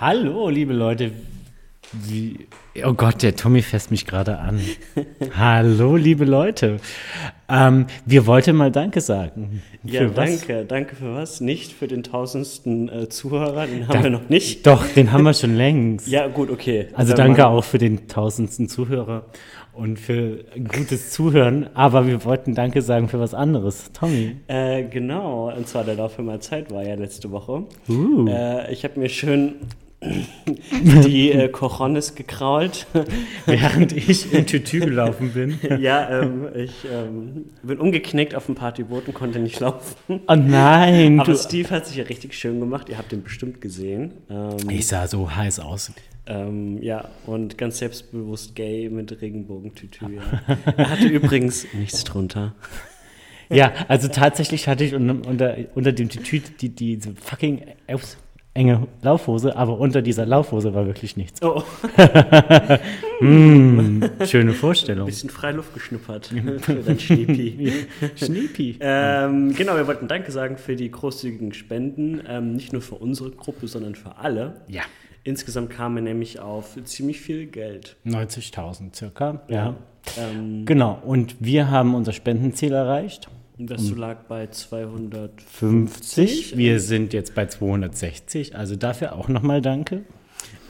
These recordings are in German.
Hallo, liebe Leute. Wie, oh Gott, der Tommy fässt mich gerade an. Hallo, liebe Leute. Ähm, wir wollten mal Danke sagen. Ja, Für was? danke. Danke für was? Nicht für den tausendsten äh, Zuhörer, den haben wir noch nicht. Doch, den haben wir schon längst. Ja, gut, okay. Also Wenn danke man- auch für den tausendsten Zuhörer und für gutes Zuhören. Aber wir wollten Danke sagen für was anderes. Tommy. Äh, genau, und zwar der Lauf mal Zeit war ja letzte Woche. Uh. Äh, ich habe mir schön die äh, Cojones gekrault. Während ich im Tütü gelaufen bin. ja, ähm, ich ähm, bin umgeknickt auf dem Partyboot und konnte nicht laufen. Oh nein. Aber Steve hat sich ja richtig schön gemacht. Ihr habt ihn bestimmt gesehen. Ähm, ich sah so heiß aus. Ähm, ja, und ganz selbstbewusst gay mit Regenbogentütü. Ja. Er hatte übrigens nichts drunter. Ja, also tatsächlich hatte ich unter, unter, unter dem Tütü die, diese fucking enge Laufhose, aber unter dieser Laufhose war wirklich nichts. Oh, Mm, schöne ein Vorstellung. bisschen Freiluft geschnuppert für dein Schniepi. Schniepi. ähm, genau, wir wollten Danke sagen für die großzügigen Spenden. Ähm, nicht nur für unsere Gruppe, sondern für alle. Ja, Insgesamt kamen wir nämlich auf ziemlich viel Geld. 90.000 circa. Ja. Ähm, Genau, und wir haben unser Spendenziel erreicht. Das lag bei 250. 50. Wir sind jetzt bei 260, also dafür auch nochmal danke.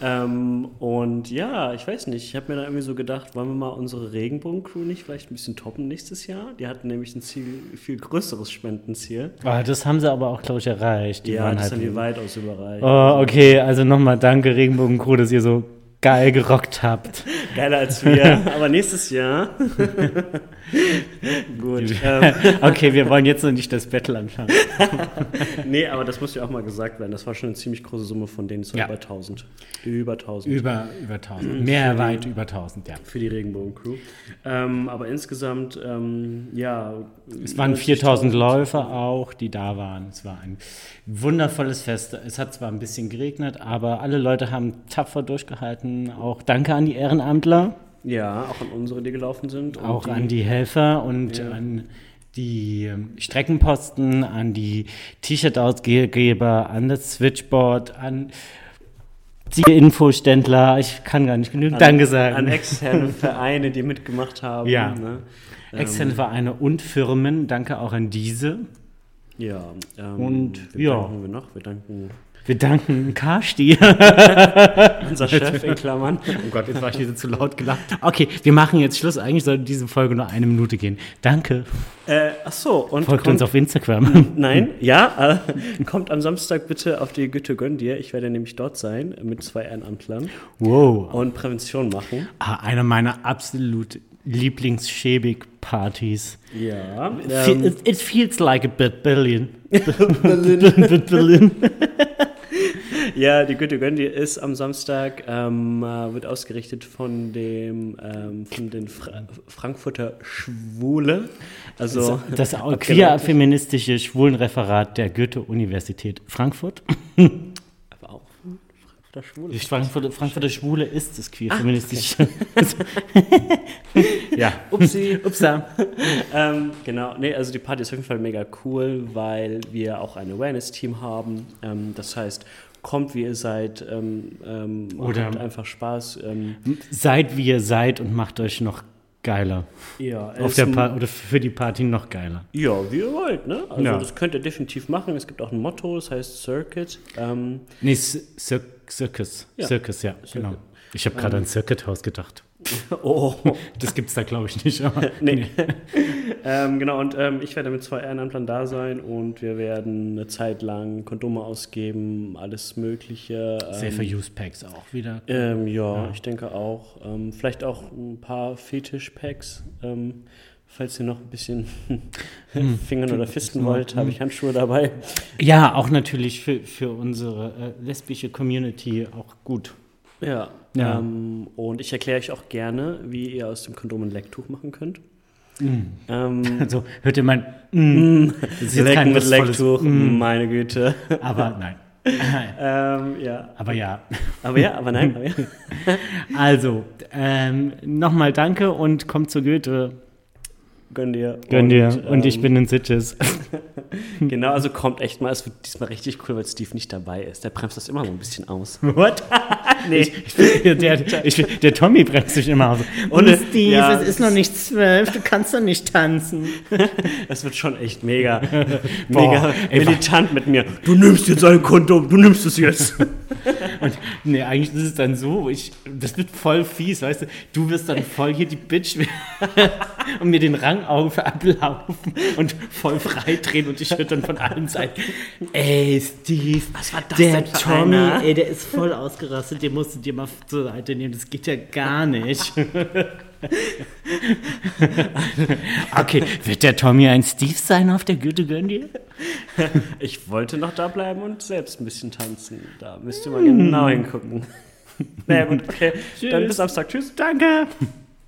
Ähm, und ja, ich weiß nicht, ich habe mir da irgendwie so gedacht, wollen wir mal unsere Regenbogen-Crew nicht vielleicht ein bisschen toppen nächstes Jahr? Die hatten nämlich ein Ziel, viel größeres Spendenziel. Ah, das haben sie aber auch, glaube ich, erreicht. Die ja, waren das halt haben die weitaus überreicht. Oh, okay, also nochmal danke Regenbogencrew, dass ihr so geil gerockt habt. Geiler als wir, aber nächstes Jahr. Gut. ähm, Okay, wir wollen jetzt noch nicht das Battle anfangen. nee, aber das muss ja auch mal gesagt werden. Das war schon eine ziemlich große Summe von denen. Es war Ja. über 1000. Über 1000. Über, über 1000. Mehr weit über 1000, ja. für die Regenbogen-Crew. Ähm, aber insgesamt, ähm, ja. Es waren 4000 Läufer auch, die da waren. Es war ein wundervolles Fest. Es hat zwar ein bisschen geregnet, aber alle Leute haben tapfer durchgehalten. Auch danke an die Ehrenamtler, Ja, auch an unsere, die gelaufen sind. Auch an die Helfer und Ja. an die ähm, Streckenposten, an die T-Shirt-Ausgeber, an das Switchboard, an die Infoständler. Ich kann gar nicht genügend an, Danke sagen. An externe Vereine, die mitgemacht haben. Ja. Ne? Externe Vereine und Firmen. Danke auch an diese. Ja. Ähm, Und, wir ja. danken wir noch. Wir danken Wir danken Karsti. unser Chef in Klammern. Oh Gott, jetzt war ich wieder zu laut gelacht. Okay, wir machen jetzt Schluss. Eigentlich sollte diese Folge nur eine Minute gehen. Danke. Äh, ach so, und Folgt kommt, uns auf Instagram. Nein, ja, äh, kommt am Samstag bitte auf die Güte Gönn dir. Ich werde nämlich dort sein mit zwei Ehrenamtlern Wow. und Prävention machen. Ah, eine meiner absolut Lieblings-Schäbig-Partys. Ja. Fe- Ähm, it, it feels like a bit billion. billion. ja, die Güte Gönn dir ist am Samstag, ähm, äh, wird ausgerichtet von dem ähm, von den Fra Frankfurter Schwule. Also Das abgeleitet- queer-feministische Schwulenreferat der Goethe-Universität Frankfurt. Aber auch Frankfurter Schwule. Die Frankfurter, Frankfurter Schwule ist das queer-feministische. ja. Upsi. Upsa. ähm, genau, nee, also die Party ist auf jeden Fall mega cool, weil wir auch ein Awareness-Team haben. Ähm, das heißt, kommt wie ihr seid, ähm, ähm, Oder- habt einfach Spaß. Ähm, Seid wie ihr seid und macht euch noch geiler. ja, Auf der pa oder für die Party noch geiler. ja, wie ihr wollt, ne? Also Ja. das könnt ihr definitiv machen. Es gibt auch ein Motto, das heißt Circuit. Ähm, Nee, Cir- Cir Circus. Ja. Circus, ja, genau. Ich habe gerade an Circuit House gedacht. oh, Das gibt's da, glaube ich, nicht. Aber nee. ähm, genau, und ähm, ich werde mit zwei Ehrenamtlern da sein und wir werden eine Zeit lang Kondome ausgeben, alles Mögliche. Ähm, Safer Use Packs auch wieder. Ähm, ja, Ja. ich denke auch. Ähm, vielleicht auch ein paar Fetisch-Packs. Ähm, falls ihr noch ein bisschen fingern oder fisten wollt, habe ich Handschuhe dabei. Ja, auch natürlich für, für unsere äh, lesbische Community auch gut. Ja. Ja. Ähm, und ich erkläre euch auch gerne, wie ihr aus dem Kondom ein Lecktuch machen könnt. Ähm, Also hört ihr mein mm, jetzt Lecken mit Lecktuch, mm, meine Güte. aber nein. ähm, ja. Aber ja. Aber ja, aber nein, aber ja. Also, ähm, nochmal danke und kommt zu Goethe. gönn dir. Gönn dir. Und, ich ähm, bin in Sitges. Genau, also kommt echt mal. Es wird diesmal richtig cool, weil Steve nicht dabei ist. Der bremst das immer so ein bisschen aus. What? Nee. Ich, der, der, ich, der Tommy bremst sich immer aus. Und Steve, ja, es ist noch nicht zwölf, du kannst doch nicht tanzen. Das wird schon echt mega, Boah, mega ey, militant mit mir. Du nimmst jetzt ein Kondom, du nimmst es jetzt. Und nee, eigentlich ist es dann so, ich, das wird voll fies, weißt du, du wirst dann voll hier die Bitch und mir den Rang auf ablaufen und voll freidrehen und ich höre dann von allen Seiten, ey Steve, Was war das der denn für Tommy, einer? ey, der ist voll ausgerastet, den musst du dir mal zur Seite nehmen, das geht ja gar nicht. okay, wird der Tommy ein Steve sein auf der Güte, gönn dir? Ich wollte noch da bleiben und selbst ein bisschen tanzen. Da müsst ihr mal genau hingucken. Naja, gut, okay. Dann bis Samstag. Tschüss. Danke.